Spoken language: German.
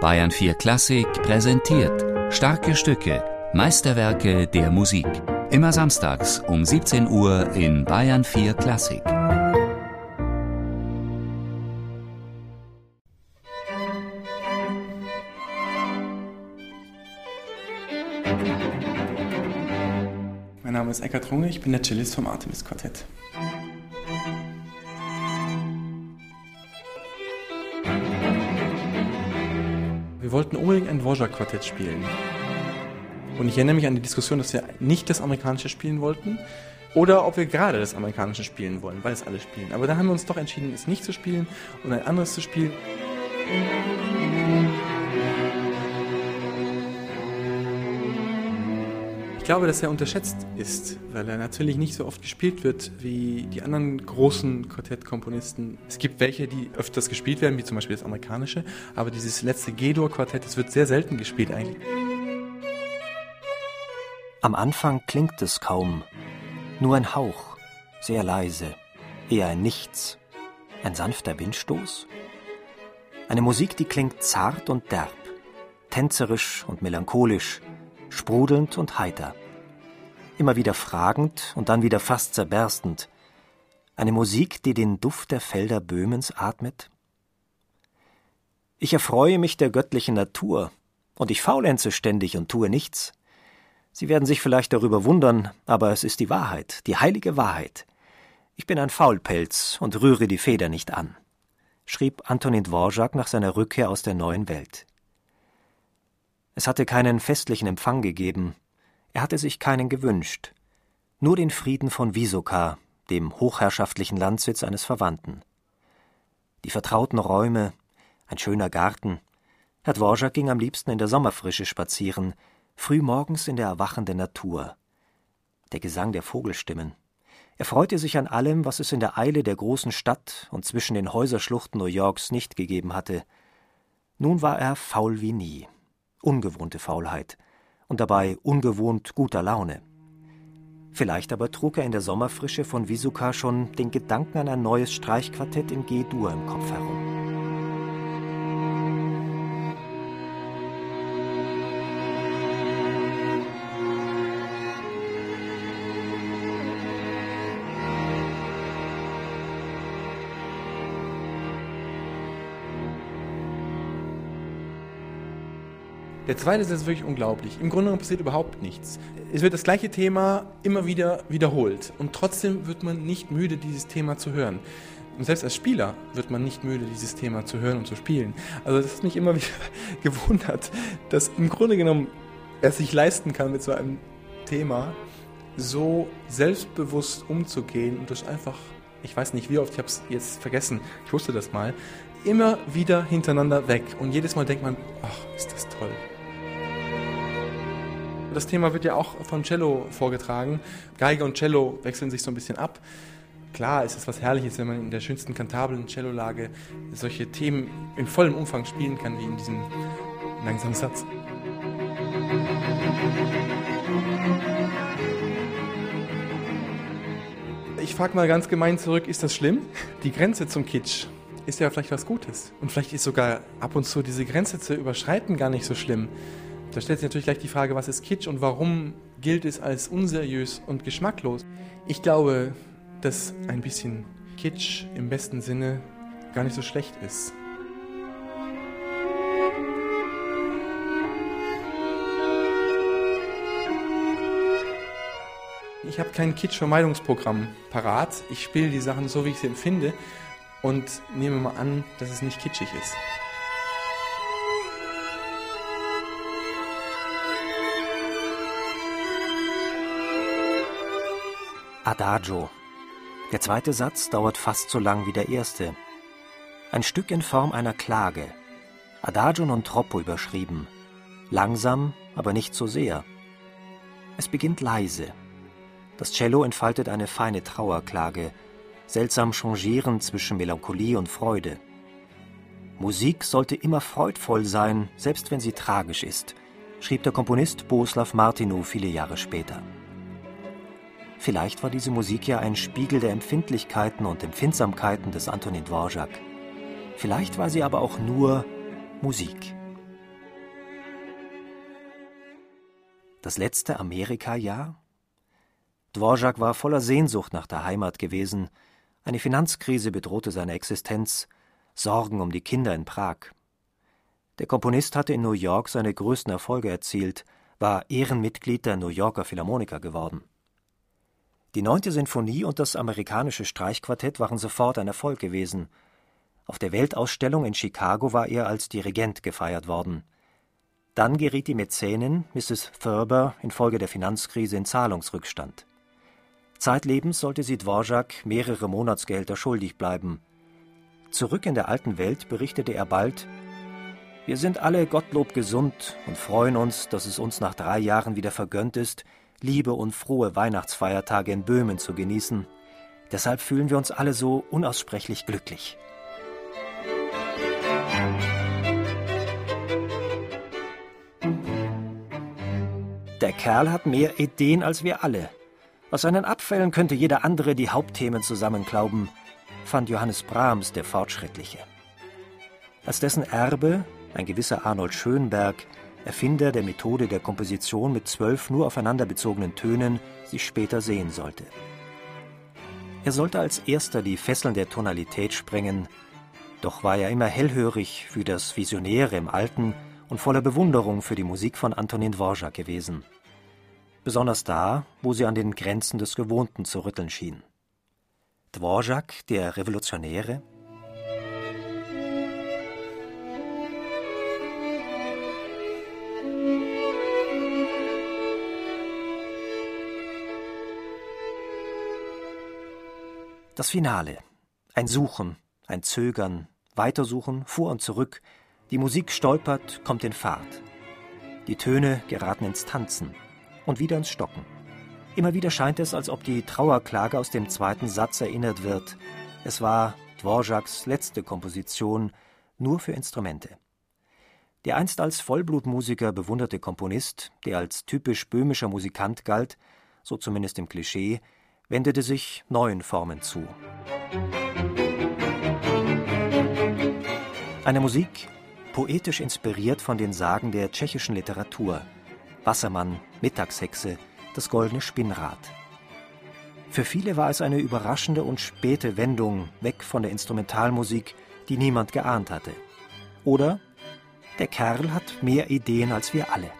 Bayern 4 Klassik präsentiert starke Stücke, Meisterwerke der Musik. Immer samstags um 17 Uhr in Bayern 4 Klassik. Mein Name ist Eckhard Runge, ich bin der Cellist vom Artemis Quartett. Wir wollten unbedingt ein Dvorak-Quartett spielen. Und ich erinnere mich an die Diskussion, dass wir nicht das amerikanische spielen wollten oder ob wir gerade das amerikanische spielen wollen, weil es alle spielen. Aber dann haben wir uns doch entschieden, es nicht zu spielen und ein anderes zu spielen. Glaube, dass er unterschätzt ist, weil er natürlich nicht so oft gespielt wird wie die anderen großen Quartettkomponisten. Es gibt welche, die öfters gespielt werden, wie zum Beispiel das amerikanische, aber dieses letzte G-Dur-Quartett, das wird sehr selten gespielt eigentlich. Am Anfang klingt es kaum, nur ein Hauch, sehr leise, eher ein Nichts, ein sanfter Windstoß. Eine Musik, die klingt zart und derb, tänzerisch und melancholisch, sprudelnd und heiter. Immer wieder fragend und dann wieder fast zerberstend. Eine Musik, die den Duft der Felder Böhmens atmet? Ich erfreue mich der göttlichen Natur, und ich faulenze ständig und tue nichts. Sie werden sich vielleicht darüber wundern, aber es ist die Wahrheit, die heilige Wahrheit. Ich bin ein Faulpelz und rühre die Feder nicht an, schrieb Antonin Dvorak nach seiner Rückkehr aus der neuen Welt. Es hatte keinen festlichen Empfang gegeben, er hatte sich keinen gewünscht, nur den Frieden von Wisoka, dem hochherrschaftlichen Landsitz eines Verwandten. Die vertrauten Räume, ein schöner Garten. Herr Dvorak ging am liebsten in der Sommerfrische spazieren, früh morgens in der erwachenden Natur. Der Gesang der Vogelstimmen. Er freute sich an allem, was es in der Eile der großen Stadt und zwischen den Häuserschluchten New Yorks nicht gegeben hatte. Nun war er faul wie nie ungewohnte Faulheit und dabei ungewohnt guter Laune. Vielleicht aber trug er in der Sommerfrische von Visuka schon den Gedanken an ein neues Streichquartett in G-Dur im Kopf herum. Der zweite Satz ist wirklich unglaublich. Im Grunde genommen passiert überhaupt nichts. Es wird das gleiche Thema immer wieder wiederholt. Und trotzdem wird man nicht müde, dieses Thema zu hören. Und selbst als Spieler wird man nicht müde, dieses Thema zu hören und zu spielen. Also das hat mich immer wieder gewundert, dass im Grunde genommen er sich leisten kann, mit so einem Thema so selbstbewusst umzugehen und das einfach, ich weiß nicht wie oft, ich habe es jetzt vergessen, ich wusste das mal, immer wieder hintereinander weg. Und jedes Mal denkt man, ach, ist das toll. Das Thema wird ja auch vom Cello vorgetragen. Geige und Cello wechseln sich so ein bisschen ab. Klar ist es was Herrliches, wenn man in der schönsten kantablen Cellolage solche Themen in vollem Umfang spielen kann, wie in diesem langsamen Satz. Ich frage mal ganz gemein zurück, ist das schlimm? Die Grenze zum Kitsch ist ja vielleicht was Gutes. Und vielleicht ist sogar ab und zu diese Grenze zu überschreiten gar nicht so schlimm. Da stellt sich natürlich gleich die Frage, was ist Kitsch und warum gilt es als unseriös und geschmacklos? Ich glaube, dass ein bisschen Kitsch im besten Sinne gar nicht so schlecht ist. Ich habe kein Kitsch-Vermeidungsprogramm parat. Ich spiele die Sachen so, wie ich sie empfinde und nehme mal an, dass es nicht kitschig ist. Adagio. Der zweite Satz dauert fast so lang wie der erste. Ein Stück in Form einer Klage. Adagio non troppo überschrieben. Langsam, aber nicht so sehr. Es beginnt leise. Das Cello entfaltet eine feine Trauerklage, seltsam changierend zwischen Melancholie und Freude. Musik sollte immer freudvoll sein, selbst wenn sie tragisch ist, schrieb der Komponist Boslav Martinu viele Jahre später. Vielleicht war diese Musik ja ein Spiegel der Empfindlichkeiten und Empfindsamkeiten des Antonin Dvorak. Vielleicht war sie aber auch nur Musik. Das letzte Amerika-Jahr? Dvorak war voller Sehnsucht nach der Heimat gewesen. Eine Finanzkrise bedrohte seine Existenz, Sorgen um die Kinder in Prag. Der Komponist hatte in New York seine größten Erfolge erzielt, war Ehrenmitglied der New Yorker Philharmoniker geworden. Die neunte Sinfonie und das amerikanische Streichquartett waren sofort ein Erfolg gewesen. Auf der Weltausstellung in Chicago war er als Dirigent gefeiert worden. Dann geriet die Mäzenin, Mrs. Thurber, infolge der Finanzkrise in Zahlungsrückstand. Zeitlebens sollte sie Dvorak mehrere Monatsgehälter schuldig bleiben. Zurück in der alten Welt berichtete er bald, wir sind alle Gottlob gesund und freuen uns, dass es uns nach drei Jahren wieder vergönnt ist, liebe und frohe Weihnachtsfeiertage in Böhmen zu genießen. Deshalb fühlen wir uns alle so unaussprechlich glücklich. Der Kerl hat mehr Ideen als wir alle. Aus seinen Abfällen könnte jeder andere die Hauptthemen zusammenklauben, fand Johannes Brahms der Fortschrittliche. Als dessen Erbe, ein gewisser Arnold Schönberg, Erfinder der Methode der Komposition mit zwölf nur aufeinander bezogenen Tönen, sich später sehen sollte. Er sollte als erster die Fesseln der Tonalität sprengen, doch war er immer hellhörig für das Visionäre im Alten und voller Bewunderung für die Musik von Antonin Dvorak gewesen. Besonders da, wo sie an den Grenzen des Gewohnten zu rütteln schien. Dvorak, der Revolutionäre, Das Finale. Ein Suchen, ein Zögern, Weitersuchen, vor und zurück. Die Musik stolpert, kommt in Fahrt. Die Töne geraten ins Tanzen und wieder ins Stocken. Immer wieder scheint es, als ob die Trauerklage aus dem zweiten Satz erinnert wird. Es war Dvoraks letzte Komposition, nur für Instrumente. Der einst als Vollblutmusiker bewunderte Komponist, der als typisch böhmischer Musikant galt, so zumindest im Klischee, wendete sich neuen Formen zu. Eine Musik, poetisch inspiriert von den Sagen der tschechischen Literatur. Wassermann, Mittagshexe, das goldene Spinnrad. Für viele war es eine überraschende und späte Wendung weg von der Instrumentalmusik, die niemand geahnt hatte. Oder der Kerl hat mehr Ideen als wir alle.